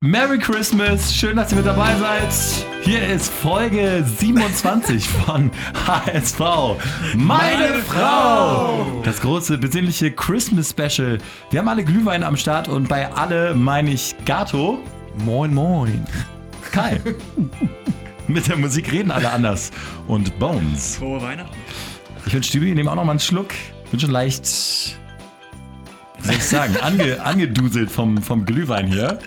Merry Christmas, schön, dass ihr mit dabei seid. Hier ist Folge 27 von HSV. Meine Frau! Das große besinnliche Christmas Special. Wir haben alle Glühwein am Start und bei alle meine ich Gato. Moin, moin. Kai. mit der Musik reden alle anders. Und Bones. Frohe Weihnachten. Ich wünsche Stübi, nehme auch noch mal einen Schluck. Bin schon leicht, wie soll ich sagen, ange, angeduselt vom, vom Glühwein hier.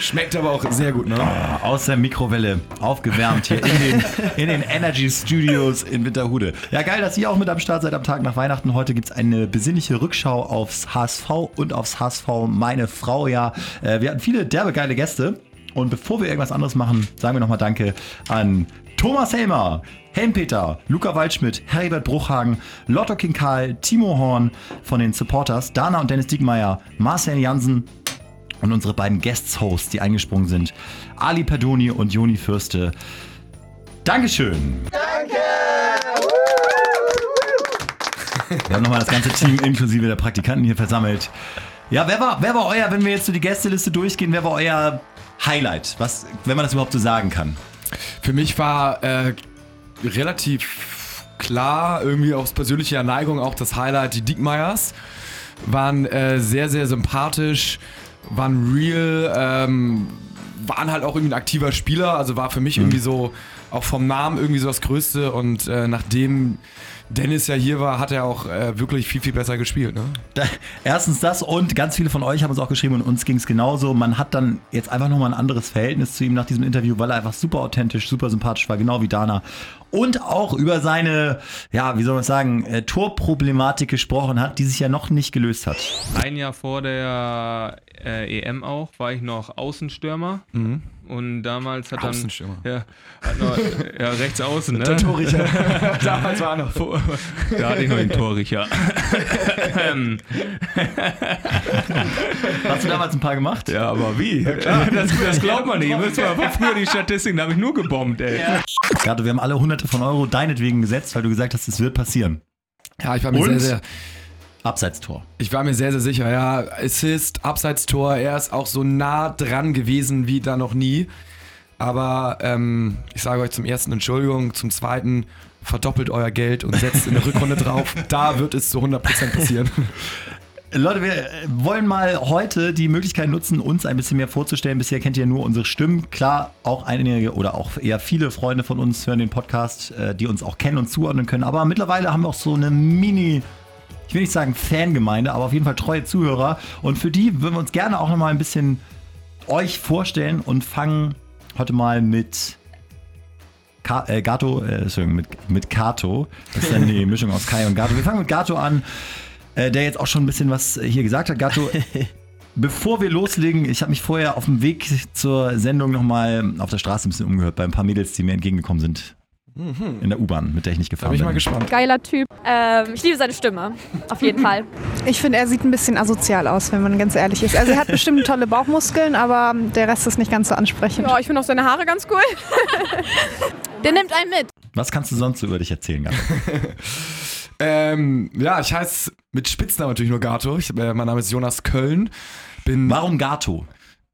Schmeckt aber auch sehr gut, ne? Ah, Aus der Mikrowelle, aufgewärmt hier in den, in den Energy Studios in Winterhude. Ja, geil, dass ihr auch mit am Start seid am Tag nach Weihnachten. Heute gibt es eine besinnliche Rückschau aufs HSV und aufs HSV Meine Frau. Ja, äh, wir hatten viele derbe geile Gäste. Und bevor wir irgendwas anderes machen, sagen wir nochmal Danke an Thomas Helmer, Helmpeter, Luca Waldschmidt, Heribert Bruchhagen, Lotto King Karl, Timo Horn von den Supporters, Dana und Dennis Diekmeyer, Marcel Jansen, und unsere beiden Guest-Hosts, die eingesprungen sind, Ali Perdoni und Joni Fürste. Dankeschön. Danke. Wir haben nochmal das ganze Team inklusive der Praktikanten hier versammelt. Ja, wer war, wer war euer, wenn wir jetzt so die Gästeliste durchgehen, wer war euer Highlight? Was, wenn man das überhaupt so sagen kann? Für mich war äh, relativ klar, irgendwie aus persönlicher Neigung auch das Highlight, die Diekmeyers. Waren äh, sehr, sehr sympathisch, waren real, ähm, waren halt auch irgendwie ein aktiver Spieler, also war für mich irgendwie so, auch vom Namen irgendwie so das Größte und äh, nachdem Dennis ja hier war, hat er auch äh, wirklich viel, viel besser gespielt. Ne? Da, erstens das und ganz viele von euch haben uns auch geschrieben und uns ging es genauso. Man hat dann jetzt einfach nochmal ein anderes Verhältnis zu ihm nach diesem Interview, weil er einfach super authentisch, super sympathisch war, genau wie Dana. Und auch über seine, ja, wie soll man sagen, äh, Torproblematik gesprochen hat, die sich ja noch nicht gelöst hat. Ein Jahr vor der äh, EM auch war ich noch Außenstürmer. Und damals hat dann. Außenstürmer. Ja, hat noch, ja, rechts außen, ne? Der Torrichter. Damals war er noch. Da hatte ich noch den Torrichter. Ähm, Hast du damals ein paar gemacht? ja, aber wie? das, das glaubt man nicht. Das war früher die Statistiken, da habe ich nur gebombt, ey. Gato, wir haben alle hunderte von Euro deinetwegen gesetzt, weil du gesagt hast, es wird passieren. Ja, ich war mir Und? sehr, sehr. Abseitstor. Ich war mir sehr, sehr sicher, ja. Assist, Abseitstor, er ist auch so nah dran gewesen wie da noch nie. Aber ähm, ich sage euch zum ersten Entschuldigung, zum zweiten verdoppelt euer Geld und setzt in der Rückrunde drauf. Da wird es zu 100% passieren. Leute, wir äh, wollen mal heute die Möglichkeit nutzen, uns ein bisschen mehr vorzustellen. Bisher kennt ihr nur unsere Stimmen. Klar, auch einige oder auch eher viele Freunde von uns hören den Podcast, äh, die uns auch kennen und zuordnen können. Aber mittlerweile haben wir auch so eine Mini, ich will nicht sagen Fangemeinde, aber auf jeden Fall treue Zuhörer. Und für die würden wir uns gerne auch nochmal ein bisschen euch vorstellen und fangen heute mal mit Ka äh, Gato, äh, Entschuldigung, mit, mit Kato. Das ist dann die Mischung aus Kai und Gato. Wir fangen mit Gato an, äh, der jetzt auch schon ein bisschen was äh, hier gesagt hat. Gato, bevor wir loslegen, ich habe mich vorher auf dem Weg zur Sendung nochmal auf der Straße ein bisschen umgehört bei ein paar Mädels, die mir entgegengekommen sind. In der U-Bahn, mit der ich nicht Da gefahren bin ich bin. mal gespannt. Geiler Typ. Ähm, ich liebe seine Stimme. Auf jeden Fall. Ich finde, er sieht ein bisschen asozial aus, wenn man ganz ehrlich ist. Also er hat bestimmt tolle Bauchmuskeln, aber der Rest ist nicht ganz so ansprechend. Ja, ich finde auch seine Haare ganz cool. Der nimmt einen mit. Was kannst du sonst so über dich erzählen, Gato? Ähm, ja, ich heiße mit Spitznamen natürlich nur Gato. Ich, äh, mein Name ist Jonas Köln. Bin Warum Gato?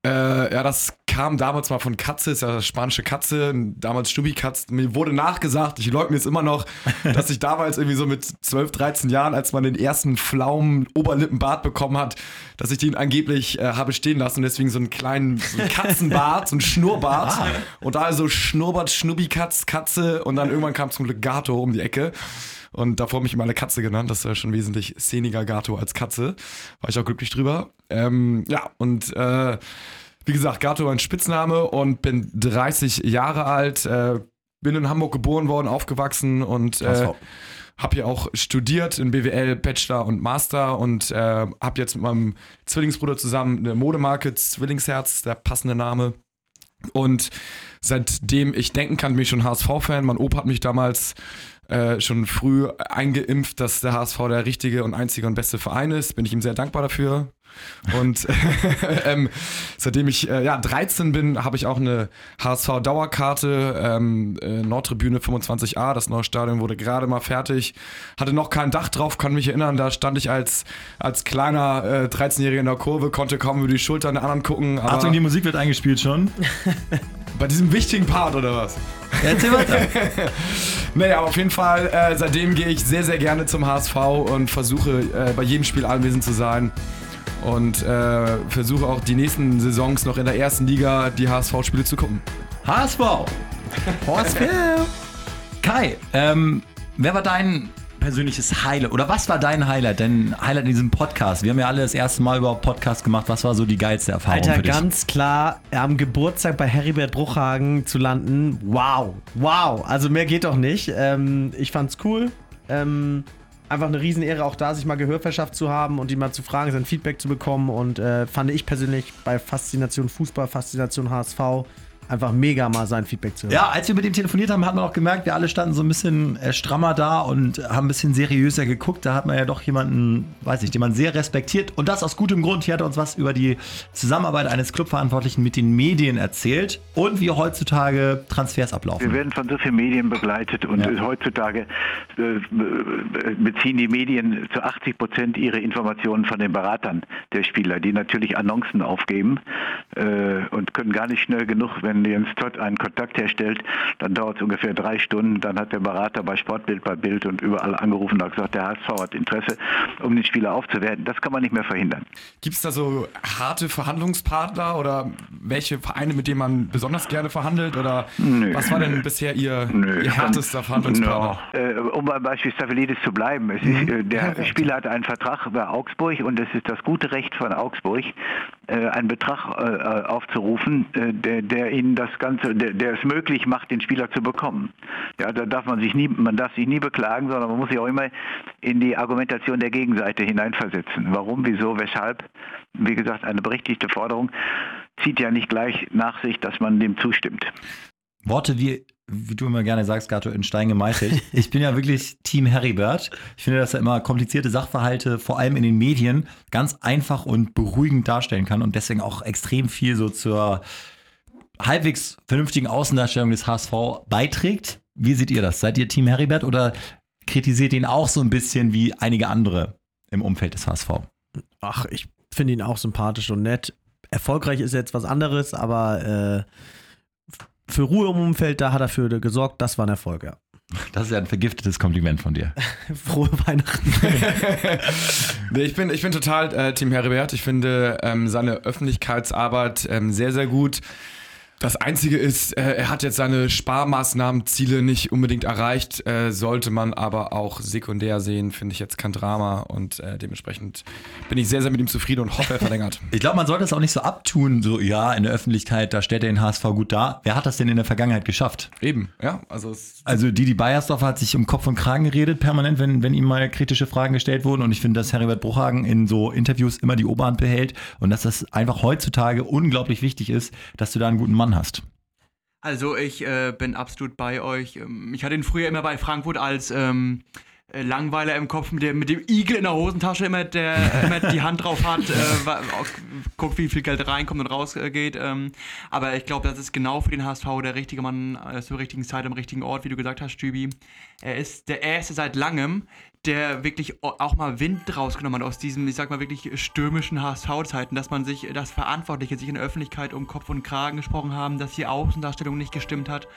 Äh, ja, das kam damals mal von Katze, ist ja spanische Katze, damals Stubi-Katze. Mir wurde nachgesagt, ich leugne es immer noch, dass ich damals irgendwie so mit 12, 13 Jahren, als man den ersten Pflaumen Oberlippenbart bekommen hat, dass ich den angeblich äh, habe stehen lassen und deswegen so einen kleinen so einen Katzenbart, so einen Schnurrbart. Und da so Schnurrbart, Schnubbi-Katz, Katze und dann irgendwann kam zum Glück Gato um die Ecke. Und davor mich immer eine Katze genannt. Das ist ja schon wesentlich szeniger Gato als Katze. War ich auch glücklich drüber. Ähm, ja, und äh, wie gesagt, Gato mein Spitzname und bin 30 Jahre alt. Äh, bin in Hamburg geboren worden, aufgewachsen und äh, habe hier auch studiert in BWL, Bachelor und Master und äh, habe jetzt mit meinem Zwillingsbruder zusammen eine Modemarke, Zwillingsherz, der passende Name. Und seitdem ich denken kann, bin ich schon HSV-Fan. Mein Opa hat mich damals äh, schon früh eingeimpft, dass der HSV der richtige und einzige und beste Verein ist. Bin ich ihm sehr dankbar dafür. Und ähm, seitdem ich äh, ja, 13 bin, habe ich auch eine HSV-Dauerkarte. Ähm, äh, Nordtribüne 25a, das neue Stadion wurde gerade mal fertig. Hatte noch kein Dach drauf, kann mich erinnern. Da stand ich als, als kleiner äh, 13-Jähriger in der Kurve, konnte kaum über die Schultern der anderen gucken. Aber Achtung, die Musik wird eingespielt schon. bei diesem wichtigen Part oder was? Ja, erzähl weiter. Naja, auf jeden Fall, äh, seitdem gehe ich sehr, sehr gerne zum HSV und versuche äh, bei jedem Spiel anwesend zu sein. Und äh, versuche auch die nächsten Saisons noch in der ersten Liga die HSV-Spiele zu gucken. HSV. HSV. Kai, ähm, wer war dein persönliches Highlight? Oder was war dein Highlight? Denn Highlight in diesem Podcast. Wir haben ja alle das erste Mal überhaupt Podcast gemacht. Was war so die geilste Erfahrung Alter, für dich? ganz klar, am Geburtstag bei Heribert Bruchhagen zu landen. Wow, wow. Also mehr geht doch nicht. Ähm, ich fand's cool. Ähm, einfach eine Riesenehre, auch da sich mal Gehör verschafft zu haben und ihn mal zu fragen, sein Feedback zu bekommen. Und äh, fand ich persönlich bei Faszination Fußball, Faszination HSV einfach mega mal sein Feedback zu hören. Ja, als wir mit ihm telefoniert haben, hat man auch gemerkt, wir alle standen so ein bisschen äh, strammer da und haben ein bisschen seriöser geguckt. Da hat man ja doch jemanden, weiß ich, den man sehr respektiert. Und das aus gutem Grund. Hier hat er uns was über die Zusammenarbeit eines Clubverantwortlichen mit den Medien erzählt und wie heutzutage Transfers Wir ablaufen. werden von so vielen Medien begleitet und Ja. heutzutage äh, beziehen die Medien zu 80 Prozent ihre Informationen von den Beratern der Spieler, die natürlich Annoncen aufgeben äh, und können gar nicht schnell genug, wenn Jens Todd einen Kontakt herstellt, dann dauert es ungefähr drei Stunden, dann hat der Berater bei Sportbild, bei Bild und überall angerufen und hat gesagt, der HSV hat Interesse, um den Spieler aufzuwerten. Das kann man nicht mehr verhindern. Gibt es da so harte Verhandlungspartner oder welche Vereine, mit denen man besonders gerne verhandelt? Oder Nö. was war denn bisher Ihr, Nö, Ihr härtester Verhandlungspartner? Ja, äh, um beim Beispiel Staphylidis zu bleiben. Ist, äh, der Spieler hat einen Vertrag bei Augsburg und es ist das gute Recht von Augsburg, äh, einen Betrag äh, aufzurufen, äh, der, der ihnen das Ganze, der, der es möglich macht, den Spieler zu bekommen. Ja, da darf man sich nie, man darf sich nie beklagen, sondern man muss sich auch immer in die Argumentation der Gegenseite hineinversetzen. Warum, wieso, weshalb? Wie gesagt, eine berechtigte Forderung zieht ja nicht gleich nach sich, dass man dem zustimmt. Worte wie, wie du immer gerne sagst, Gato, in Stein gemeißelt. Ich bin ja wirklich Team Heribert. Ich finde, dass er immer komplizierte Sachverhalte, vor allem in den Medien, ganz einfach und beruhigend darstellen kann und deswegen auch extrem viel so zur halbwegs vernünftigen Außendarstellung des HSV beiträgt. Wie seht ihr das? Seid ihr Team Heribert oder kritisiert ihn auch so ein bisschen wie einige andere im Umfeld des HSV? Ach, ich finde ihn auch sympathisch und nett. Erfolgreich ist jetzt was anderes, aber äh, für Ruhe im Umfeld, da hat er für gesorgt. Das war ein Erfolg, ja. Das ist ja ein vergiftetes Kompliment von dir. Frohe Weihnachten. Nee, ich bin, ich bin total äh, Team Heribert. Ich finde ähm, seine Öffentlichkeitsarbeit ähm, sehr, sehr gut. Das Einzige ist, äh, er hat jetzt seine Sparmaßnahmenziele nicht unbedingt erreicht, äh, sollte man aber auch sekundär sehen, finde ich jetzt kein Drama und äh, dementsprechend bin ich sehr, sehr mit ihm zufrieden und hoffe, er verlängert. Ich glaube, man sollte es auch nicht so abtun, so ja, in der Öffentlichkeit, da stellt er den HSV gut dar. Wer hat das denn in der Vergangenheit geschafft? Eben, ja, also Also Didi Beiersdorfer hat sich um Kopf und Kragen geredet, permanent, wenn, wenn ihm mal kritische Fragen gestellt wurden. Und ich finde, dass Heribert Bruchhagen in so Interviews immer die Oberhand behält und dass das einfach heutzutage unglaublich wichtig ist, dass du da einen guten Mann hast. Also ich äh, bin absolut bei euch. Ähm, Ich hatte ihn früher immer bei Frankfurt als ähm, äh, Langweiler im Kopf mit dem, mit dem Igel in der Hosentasche immer, der äh, immer die Hand drauf hat, äh, guckt, wie viel Geld reinkommt und rausgeht. Ähm, aber ich glaube, das ist genau für den HSV der richtige Mann äh, zur richtigen Zeit am richtigen Ort, wie du gesagt hast, Stübi. Er ist der erste seit langem, der wirklich auch mal Wind rausgenommen hat aus diesem, ich sag mal, wirklich stürmischen HSV-Zeiten, dass man sich, dass Verantwortliche sich in der Öffentlichkeit um Kopf und Kragen gesprochen haben, dass die Außendarstellung nicht gestimmt hat.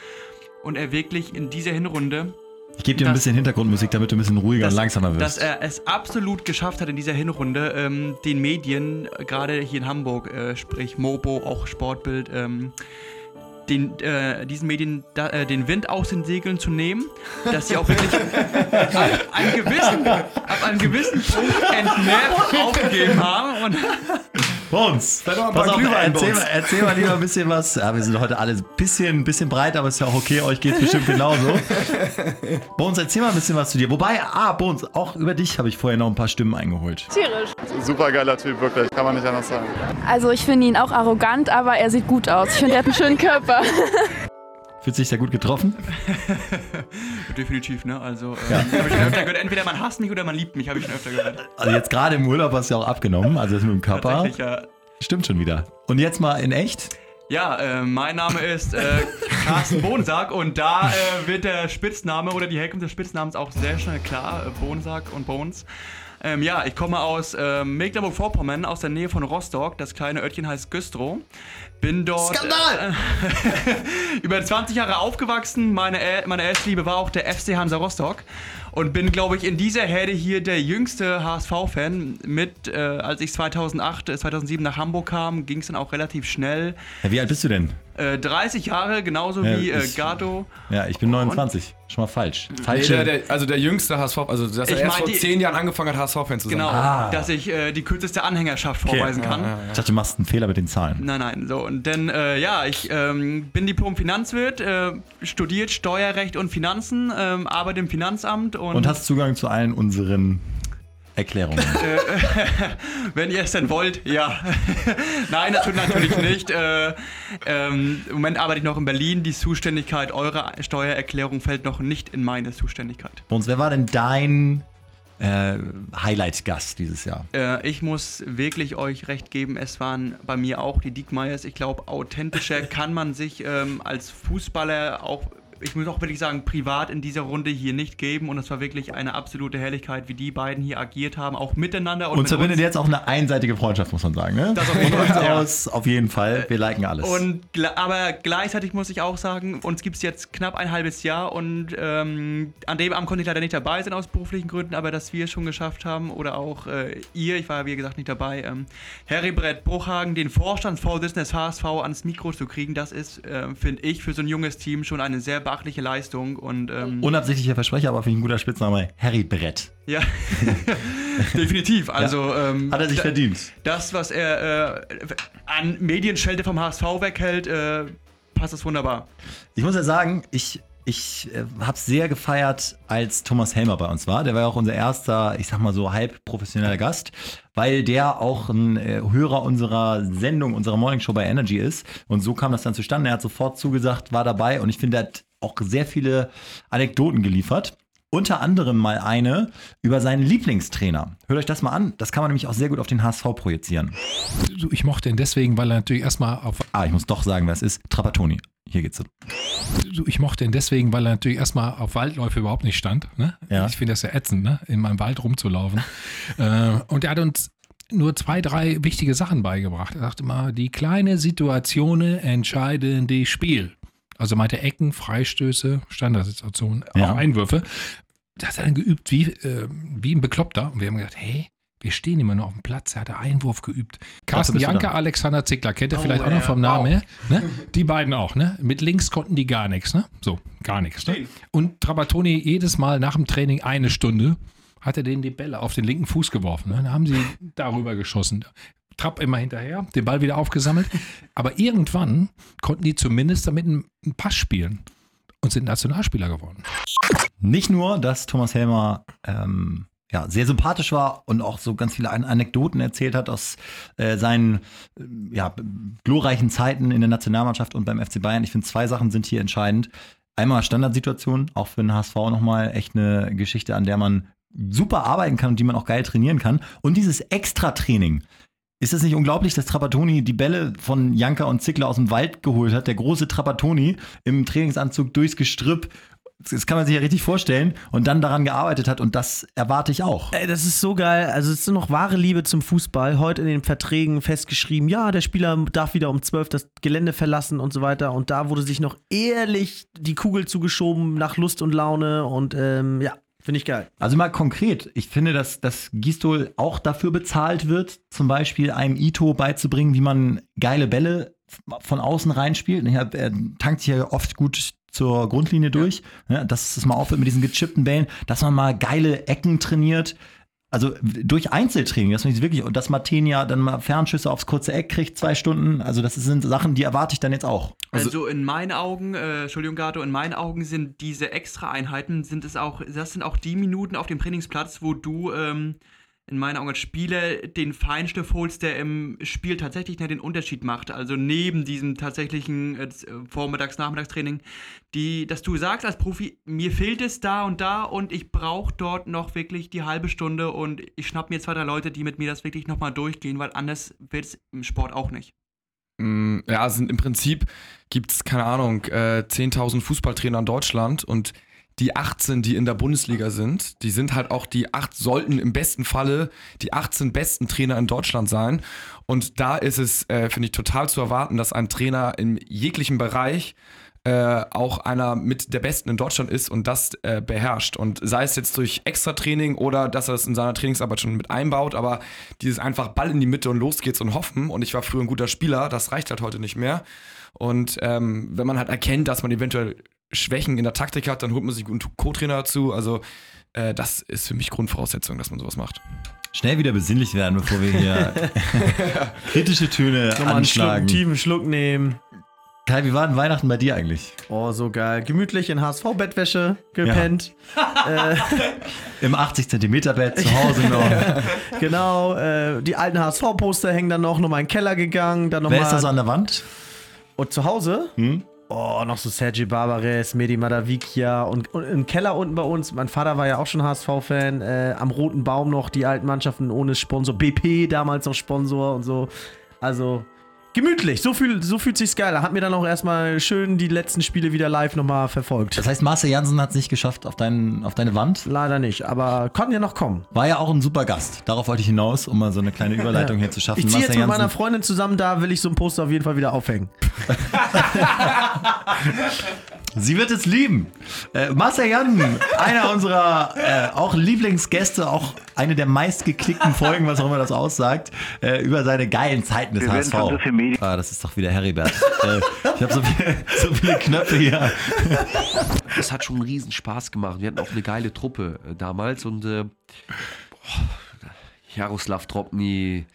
Und er wirklich in dieser Hinrunde Ich gebe dir ein bisschen Hintergrundmusik, damit du ein bisschen ruhiger und langsamer dass wirst. er es absolut geschafft hat in dieser Hinrunde, ähm, den Medien, äh, gerade hier in Hamburg, äh, sprich Mobo, auch Sportbild, ähm, den, äh, diesen Medien da, äh, den Wind aus den Segeln zu nehmen, dass sie auch wirklich ab, einen gewissen, ab einem gewissen Punkt entnervt aufgegeben haben. Und Bones, pass auf, Glühwein, erzähl, Bones. mal- erzähl mal lieber ein bisschen was. Ja, wir sind heute alle ein bisschen, ein bisschen breit, aber ist ja auch okay, euch geht's bestimmt genauso. Bones, erzähl mal ein bisschen was zu dir. Wobei, ah, Bones, auch über dich habe ich vorher noch ein paar Stimmen eingeholt. Tierisch. Super geiler Typ, wirklich. Kann man nicht anders sagen. Also ich finde ihn auch arrogant, aber er sieht gut aus. Ich finde, er hat einen schönen Körper. Fühlt sich da gut getroffen? Definitiv, ne? Also, ähm, hab ich schon öfter gehört, entweder man hasst mich oder man liebt mich, habe ich schon öfter gehört. Also jetzt gerade im Urlaub hast du ja auch abgenommen, also das mit dem Körper. Ja. Stimmt schon wieder. Und jetzt mal in echt? Ja, äh, mein Name ist äh, Carsten Bohnsack und da äh, wird der Spitzname oder die Herkunft des Spitznamens auch sehr schnell klar. Äh, Bohnsack und Bones. Ähm, ja, ich komme aus äh, Mecklenburg-Vorpommern, aus der Nähe von Rostock. Das kleine Örtchen heißt Güstrow. Bin dort Skandal! Äh, über 20 Jahre aufgewachsen. Meine, El meine erste Liebe war auch der FC Hansa Rostock. Und bin, glaube ich, in dieser Herde hier der jüngste HSV-Fan. Mit, äh, als ich 2008, äh, 2007 nach Hamburg kam, ging es dann auch relativ schnell. Ja, wie alt bist du denn? Äh, 30 Jahre, genauso Ja, wie äh, ich- Gato. Ja, ich bin 29. Schon mal falsch. Nee, Falsche. der, der, also der jüngste HSV, also dass er Ich erst mein, vor die- zehn Jahren angefangen hat, HSV-Fan zu sein. Genau, Ah. dass ich äh, die kürzeste Anhängerschaft vorweisen kann. ich dachte, du machst einen Fehler mit den Zahlen. Nein, nein, so. Und dann, äh, ja, ich ähm, bin Diplom-Finanzwirt, äh, studiert Steuerrecht und Finanzen, ähm, arbeite im Finanzamt und, Und hast Zugang zu allen unseren Erklärungen. wenn ihr es denn wollt, ja. nein, das tut natürlich nicht. Äh, ähm, Im Moment arbeite ich noch in Berlin. Die Zuständigkeit eurer Steuererklärung fällt noch nicht in meine Zuständigkeit. Bones, wer war denn dein äh, Highlight-Gast dieses Jahr? Äh, ich muss wirklich euch recht geben, es waren bei mir auch die Diekmeyers. Ich glaube, authentischer kann man sich ähm, als Fußballer auch, ich muss auch wirklich sagen, privat in dieser Runde hier nicht geben. Und es war wirklich eine absolute Herrlichkeit, wie die beiden hier agiert haben, auch miteinander. Und Und mit verbindet uns. jetzt auch eine einseitige Freundschaft, muss man sagen. Ne? Das auf jeden Von uns Fall, ja. aus auf jeden Fall. Wir liken alles. Und aber gleichzeitig muss ich auch sagen, uns gibt es jetzt knapp ein halbes Jahr und ähm, an dem Abend konnte ich leider nicht dabei sein aus beruflichen Gründen, aber dass wir es schon geschafft haben oder auch äh, ihr, ich war wie gesagt nicht dabei, ähm, Harry Brett Bruchhagen, den Vorstandsvorsitzenden des HSV ans Mikro zu kriegen, das ist, äh, finde ich, für so ein junges Team schon eine sehr beachtliche Leistung und ähm, Unabsichtlicher Versprecher, aber finde ich ein guter Spitzname. Harry Brett. ja, definitiv. Also ähm, Hat er sich verdient. das, was er äh, an Medienschelte vom HSV weghält, äh, passt das wunderbar. Ich muss ja sagen, ich, ich äh, habe es sehr gefeiert, als Thomas Helmer bei uns war. Der war ja auch unser erster, ich sag mal so, halb professioneller Gast, weil der auch ein äh, Hörer unserer Sendung, unserer Morningshow bei Energy ist. Und so kam das dann zustande. Er hat sofort zugesagt, war dabei und ich finde, er hat auch sehr viele Anekdoten geliefert. Unter anderem mal eine über seinen Lieblingstrainer. Hört euch das mal an. Das kann man nämlich auch sehr gut auf den HSV projizieren. Ich mochte ihn deswegen, weil er natürlich erstmal auf. Ah, ich muss doch sagen, wer es ist. Trapattoni. Hier geht's. Ich mochte ihn deswegen, weil er natürlich erstmal auf Waldläufe überhaupt nicht stand. Ne? Ja. Ich finde das ja ätzend, ne? in meinem Wald rumzulaufen. äh, und er hat uns nur zwei, drei wichtige Sachen beigebracht. Er sagte mal, die kleine Situationen entscheiden die Spiel. Also meinte Ecken, Freistöße, Standardsituationen, Ja. auch Einwürfe. Das hat er dann geübt wie, äh, wie ein Bekloppter. Und wir haben gedacht, hey, wir stehen immer nur auf dem Platz. Er hat Einwurf geübt. Carsten Janke, da. Alexander Zickler, kennt ihr Oh, vielleicht auch noch vom Namen wow. her. Ne? Die beiden auch, ne? Mit links konnten die gar nichts, ne? So, gar nichts. Ne? Und Trapattoni jedes Mal nach dem Training eine Stunde hat er denen die Bälle auf den linken Fuß geworfen. Ne? Dann haben sie darüber geschossen. Trapp immer hinterher, den Ball wieder aufgesammelt. Aber irgendwann konnten die zumindest damit einen Pass spielen und sind Nationalspieler geworden. Nicht nur, dass Thomas Helmer ähm, ja, sehr sympathisch war und auch so ganz viele An Anekdoten erzählt hat aus äh, seinen äh, ja, glorreichen Zeiten in der Nationalmannschaft und beim FC Bayern. Ich finde, zwei Sachen sind hier entscheidend. Einmal Standardsituation, auch für den HSV nochmal echt eine Geschichte, an der man super arbeiten kann und die man auch geil trainieren kann. Und dieses Extra-Training. Ist es nicht unglaublich, dass Trapattoni die Bälle von Janka und Zickler aus dem Wald geholt hat? Der große Trapattoni im Trainingsanzug durchs Gestrüpp. Das kann man sich ja richtig vorstellen. Und dann daran gearbeitet hat. Und das erwarte ich auch. Ey, das ist so geil. Also, es ist noch wahre Liebe zum Fußball. Heute in den Verträgen festgeschrieben, ja, der Spieler darf wieder um 12 das Gelände verlassen und so weiter. Und da wurde sich noch ehrlich die Kugel zugeschoben nach Lust und Laune. Und ähm, ja, finde ich geil. Also mal konkret, ich finde, dass, dass Gistol auch dafür bezahlt wird, zum Beispiel einem Ito beizubringen, wie man geile Bälle von außen reinspielt. Er, er tankt sich ja oft gut zur Grundlinie durch, ne, dass es mal aufhört mit diesen gechippten Bällen, dass man mal geile Ecken trainiert. Also durch Einzeltraining, dass man sich wirklich, und dass Martenia dann mal Fernschüsse aufs kurze Eck kriegt, zwei Stunden. Also das sind Sachen, die erwarte ich dann jetzt auch. Also, in meinen Augen, äh, Entschuldigung Gato, in meinen Augen sind diese Extra-Einheiten, sind es auch, das sind auch die Minuten auf dem Trainingsplatz, wo du ähm, in meinen Augen als Spieler den Feinstift holst, der im Spiel tatsächlich den Unterschied macht. Also neben diesem tatsächlichen äh, Vormittags-Nachmittagstraining, die, dass du sagst als Profi, mir fehlt es da und da und ich brauche dort noch wirklich die halbe Stunde und ich schnapp mir zwei, drei Leute, die mit mir das wirklich nochmal durchgehen, weil anders wird es im Sport auch nicht. Mm, Ja, sind im Prinzip gibt es, keine Ahnung, äh, 10.000 Fußballtrainer in Deutschland und die 18, die in der Bundesliga sind, die sind halt auch die 8, sollten im besten Falle die 18 besten Trainer in Deutschland sein. Und da ist es, äh, finde ich, total zu erwarten, dass ein Trainer in jeglichem Bereich äh, auch einer mit der Besten in Deutschland ist und das äh, beherrscht. Und sei es jetzt durch Extra-Training oder dass er es in seiner Trainingsarbeit schon mit einbaut, aber dieses einfach Ball in die Mitte und los geht's und hoffen. Und ich war früher ein guter Spieler, das reicht halt heute nicht mehr. Und ähm, wenn man halt erkennt, dass man eventuell Schwächen in der Taktik hat, dann holt man sich einen Co-Trainer dazu. Also äh, das ist für mich Grundvoraussetzung, dass man sowas macht. Schnell wieder besinnlich werden, bevor wir hier kritische Töne Nochmal einen, Schluck, einen anschlagen. tiefen Schluck nehmen. Kai, wie war denn Weihnachten bei dir eigentlich? Oh, so geil. Gemütlich in HSV-Bettwäsche gepennt. äh, Im 80 Zentimeter Bett zu Hause noch. genau. Äh, die alten HSV-Poster hängen dann noch, nochmal in den Keller gegangen. Dann noch Wer mal, ist das an der Wand? Und zu Hause? Hm? Oh, noch so Sergi Barbares, Medi Madavikia und, und im Keller unten bei uns. Mein Vater war ja auch schon HSV-Fan. Äh, am Roten Baum noch die alten Mannschaften ohne Sponsor. BP damals noch Sponsor und so. Also gemütlich. So, fühl, so fühlt sich's geil. Hat mir dann auch erstmal schön die letzten Spiele wieder live nochmal verfolgt. Das heißt, Marcel Janssen hat es nicht geschafft auf, dein, auf deine Wand. Leider nicht, aber kann ja noch kommen. War ja auch ein super Gast. Darauf wollte ich hinaus, um mal so eine kleine Überleitung hier zu schaffen. Ich ziehe jetzt Marcel mit meiner Janssen- Freundin zusammen, da will ich so ein Poster auf jeden Fall wieder aufhängen. Sie wird es lieben. Äh, Marcel Jansen, einer unserer äh, auch Lieblingsgäste, auch eine der meistgeklickten Folgen, was auch immer das aussagt, äh, über seine geilen Zeiten des Wir werden HSV. so ah, das ist doch wieder Heribert. äh, ich habe so, viel, so viele Knöpfe hier. Es hat schon einen riesen Spaß gemacht. Wir hatten auch eine geile Truppe äh, damals und äh, Jaroslav Tropny,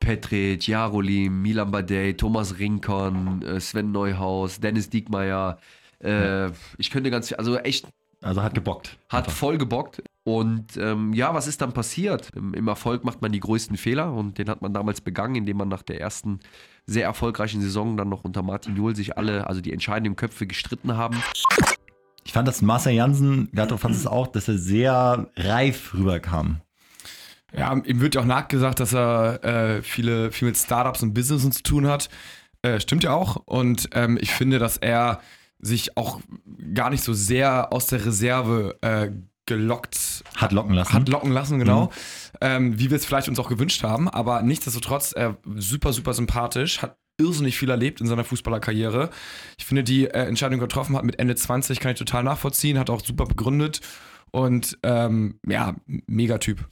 Petric, Jarolim, Milan Badej, Thomas Rinkon, äh, Sven Neuhaus, Dennis Diekmeyer. Äh, Ich könnte ganz viel, also echt Also hat gebockt. hat voll gebockt. Und ähm, ja, was ist dann passiert? Im, Im Erfolg macht man die größten Fehler und den hat man damals begangen, indem man nach der ersten sehr erfolgreichen Saison dann noch unter Martin Jol sich alle, also die entscheidenden Köpfe gestritten haben. Ich fand, dass Marcel Jansen, Gato fand es auch, dass er sehr reif rüberkam. Ja, ihm wird ja auch nachgesagt, dass er äh, viele, viel mit Startups und Businessen zu tun hat. Äh, stimmt ja auch. Und ähm, ich finde, dass er sich auch gar nicht so sehr aus der Reserve äh, gelockt Hat locken lassen. hat locken lassen, genau. Mhm. Ähm, wie wir es vielleicht uns auch gewünscht haben. Aber nichtsdestotrotz, er super, super sympathisch, hat irrsinnig viel erlebt in seiner Fußballerkarriere. Ich finde, die äh, Entscheidung die er getroffen hat mit Ende 20, kann ich total nachvollziehen, hat auch super begründet. Und ähm, ja, Megatyp.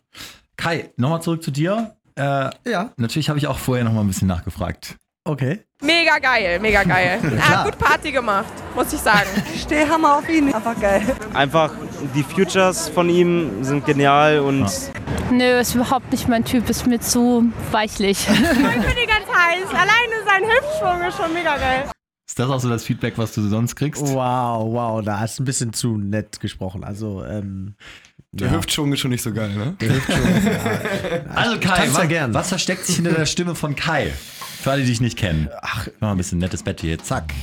Kai, nochmal zurück zu dir. Äh, Ja, natürlich habe ich auch vorher noch mal ein bisschen nachgefragt. Okay. Mega geil, mega geil. Klar. Ah, gut Party gemacht, muss ich sagen. Stehhammer auf ihn. Einfach geil. Einfach die Futures von ihm sind genial und Nö, ist überhaupt nicht mein Typ, ist mir zu weichlich. Ich bin die ganz heiß. Alleine sein Hüftschwung ist schon mega geil. Ist das auch so das Feedback, was du sonst kriegst? Wow, wow, da ist ein bisschen zu nett gesprochen. Also, ähm, Der ja. Hüftschwung ist schon nicht so geil, ne? Der Hüftschwung, ja. Also Kai, was, gern. was versteckt sich hinter der Stimme von Kai? Für alle, die dich nicht kennen. Ach, mal ein bisschen nettes Bett hier. Zack.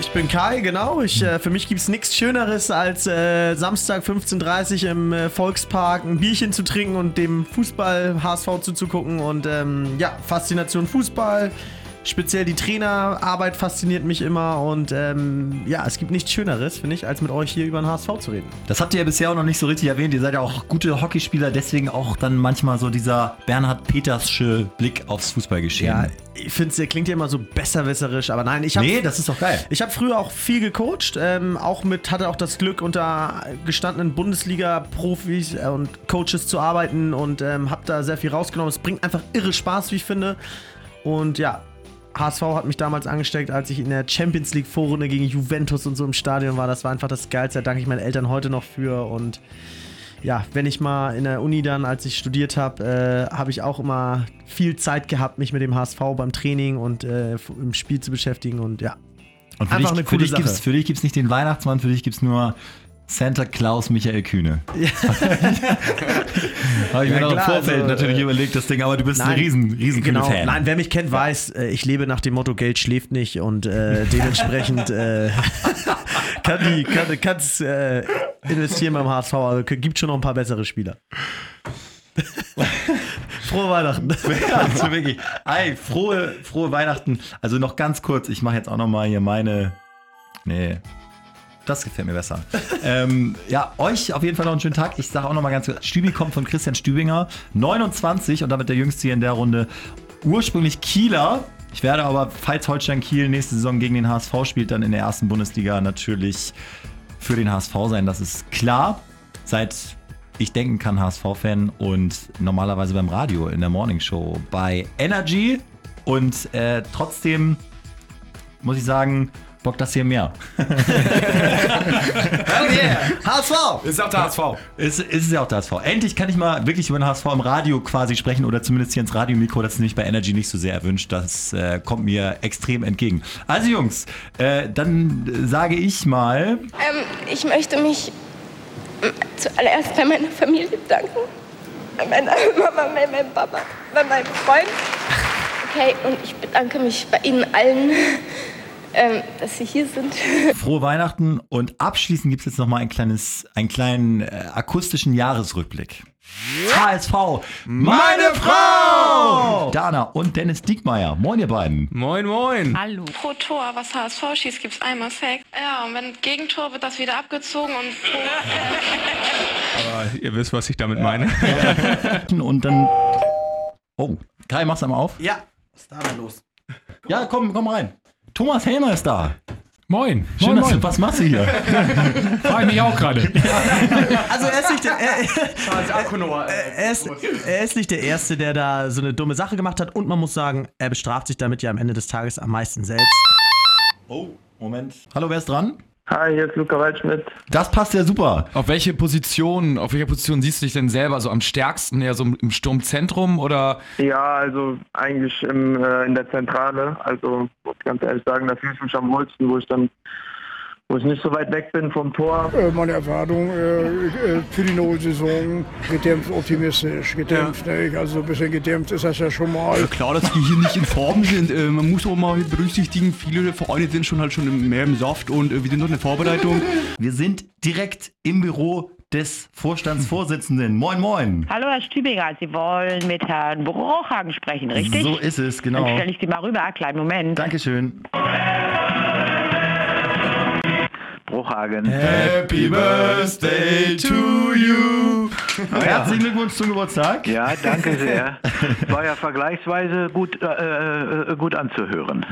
Ich bin Kai, genau. Ich, äh, für mich gibt es nichts Schöneres, als äh, Samstag 15.30 Uhr im äh, Volkspark ein Bierchen zu trinken und dem Fußball HSV zuzugucken. Und ähm, ja, Faszination Fußball. Speziell die Trainerarbeit fasziniert mich immer. Und ähm, ja, es gibt nichts Schöneres, finde ich, als mit euch hier über den HSV zu reden. Das habt ihr ja bisher auch noch nicht so richtig erwähnt. Ihr seid ja auch gute Hockeyspieler, deswegen auch dann manchmal so dieser Bernhard Petersche Blick aufs Fußballgeschehen. Ja, ich finde, es klingt ja immer so besserwisserisch, aber nein, ich habe. nee, das ist doch geil. Ich habe früher auch viel gecoacht, ähm, auch mit, hatte auch das Glück, unter gestandenen Bundesliga-Profis äh, und Coaches zu arbeiten und ähm, habe da sehr viel rausgenommen. Es bringt einfach irre Spaß, wie ich finde. Und ja, HSV hat mich damals angesteckt, als ich in der Champions League Vorrunde gegen Juventus und so im Stadion war. Das war einfach das Geilste. Da danke ich meinen Eltern heute noch für. Und ja, wenn ich mal in der Uni dann, als ich studiert habe, äh, habe ich auch immer viel Zeit gehabt, mich mit dem HSV beim Training und äh, im Spiel zu beschäftigen. Und ja, Und für Einfach dich, eine für coole dich gibt's, Sache. für dich gibt es nicht den Weihnachtsmann, für dich gibt es nur Santa Claus Michael Kühne. Ja. Habe ich Ja, mir noch im Vorfeld also, natürlich äh, überlegt, das Ding, aber du bist ein Nein, riesen, riesen genau. Kühne-Fan. Nein, wer mich kennt, weiß, äh, ich lebe nach dem Motto, Geld schläft nicht und äh, dementsprechend äh, kann die, kann, kann's, äh, investieren beim HSV. Also, gibt schon noch ein paar bessere Spieler. Frohe Weihnachten. Also wirklich. Ey, frohe, frohe Weihnachten. Also noch ganz kurz, ich mache jetzt auch noch mal hier meine. Nee. Das gefällt mir besser. ähm, ja, euch auf jeden Fall noch einen schönen Tag. Ich sage auch noch mal ganz kurz, Stübi kommt von Christian Stübinger, 29 und damit der jüngste hier in der Runde. Ursprünglich Kieler. Ich werde aber, falls Holstein Kiel nächste Saison gegen den HSV spielt, dann in der ersten Bundesliga natürlich für den HSV sein. Das ist klar. Seit ich denken kann, HSV-Fan und normalerweise beim Radio in der Morning Show bei Energy. Und äh, trotzdem muss ich sagen, bockt das hier mehr. Hell yeah! HSV! Ist auch der HSV. Ist, ist es ja auch der HSV. Endlich kann ich mal wirklich über den HSV im Radio quasi sprechen oder zumindest hier ins Radiomikro. Das ist nämlich bei Energy nicht so sehr erwünscht. Das äh, kommt mir extrem entgegen. Also Jungs, äh, dann äh, sage ich mal, Ähm, ich möchte mich ähm, zuallererst bei meiner Familie bedanken. Bei meiner Mama, bei meinem Papa, bei meinem Freund. Okay, und ich bedanke mich bei Ihnen allen, ähm, dass Sie hier sind. frohe Weihnachten und abschließend gibt es jetzt nochmal ein kleines, einen kleinen äh, akustischen Jahresrückblick. HSV, meine Frau! Dana und Dennis Diekmeyer. Moin, ihr beiden. Moin, moin. Hallo. Pro Tor, was HSV schießt, gibt's einmal Sex. Ja, und wenn Gegentor wird das wieder abgezogen und pro. Aber ihr wisst, was ich damit meine. Und dann. Oh, Kai, mach's einmal auf. Ja, was ist da denn los? Ja, komm, komm rein. Thomas Helmer ist da. Moin. Schön, moin, dass du, moin. was machst du hier? Frage mich auch gerade. Also er ist nicht der, er, er, ist, er ist nicht der Erste, der da so eine dumme Sache gemacht hat und man muss sagen, er bestraft sich damit ja am Ende des Tages am meisten selbst. Oh, Moment. Hallo, wer ist dran? Hi, hier ist Luca Waldschmidt. Das passt ja super. Auf welche Position, auf welcher Position siehst du dich denn selber so am stärksten? Eher so im Sturmzentrum oder? Ja, also eigentlich im, äh, in der Zentrale. Also muss ich ganz ehrlich sagen, da fühle ich mich am wohlsten, wo ich dann, wo ich nicht so weit weg bin vom Tor. Äh, Meine Erwartung äh, äh, für die neue Saison gedämpft optimistisch. Gedämpft, ne? Also ein bisschen gedämpft ist das ja schon mal. Ja, klar, dass wir hier nicht in Form sind. Äh, man muss auch mal berücksichtigen, viele Vereine sind schon halt schon mehr im Saft und äh, wir sind noch in der Vorbereitung. Wir sind direkt im Büro des Vorstandsvorsitzenden. Moin, moin. Hallo Herr Stübinger, Sie wollen mit Herrn Bruchhagen sprechen, richtig? So ist es, genau. Dann stelle ich Sie mal rüber, kleinen Moment. Dankeschön. Bruchhagen. Happy Birthday to you. Herzlichen Glückwunsch zum Geburtstag. Ja, danke sehr. War ja vergleichsweise gut, äh, äh, gut anzuhören.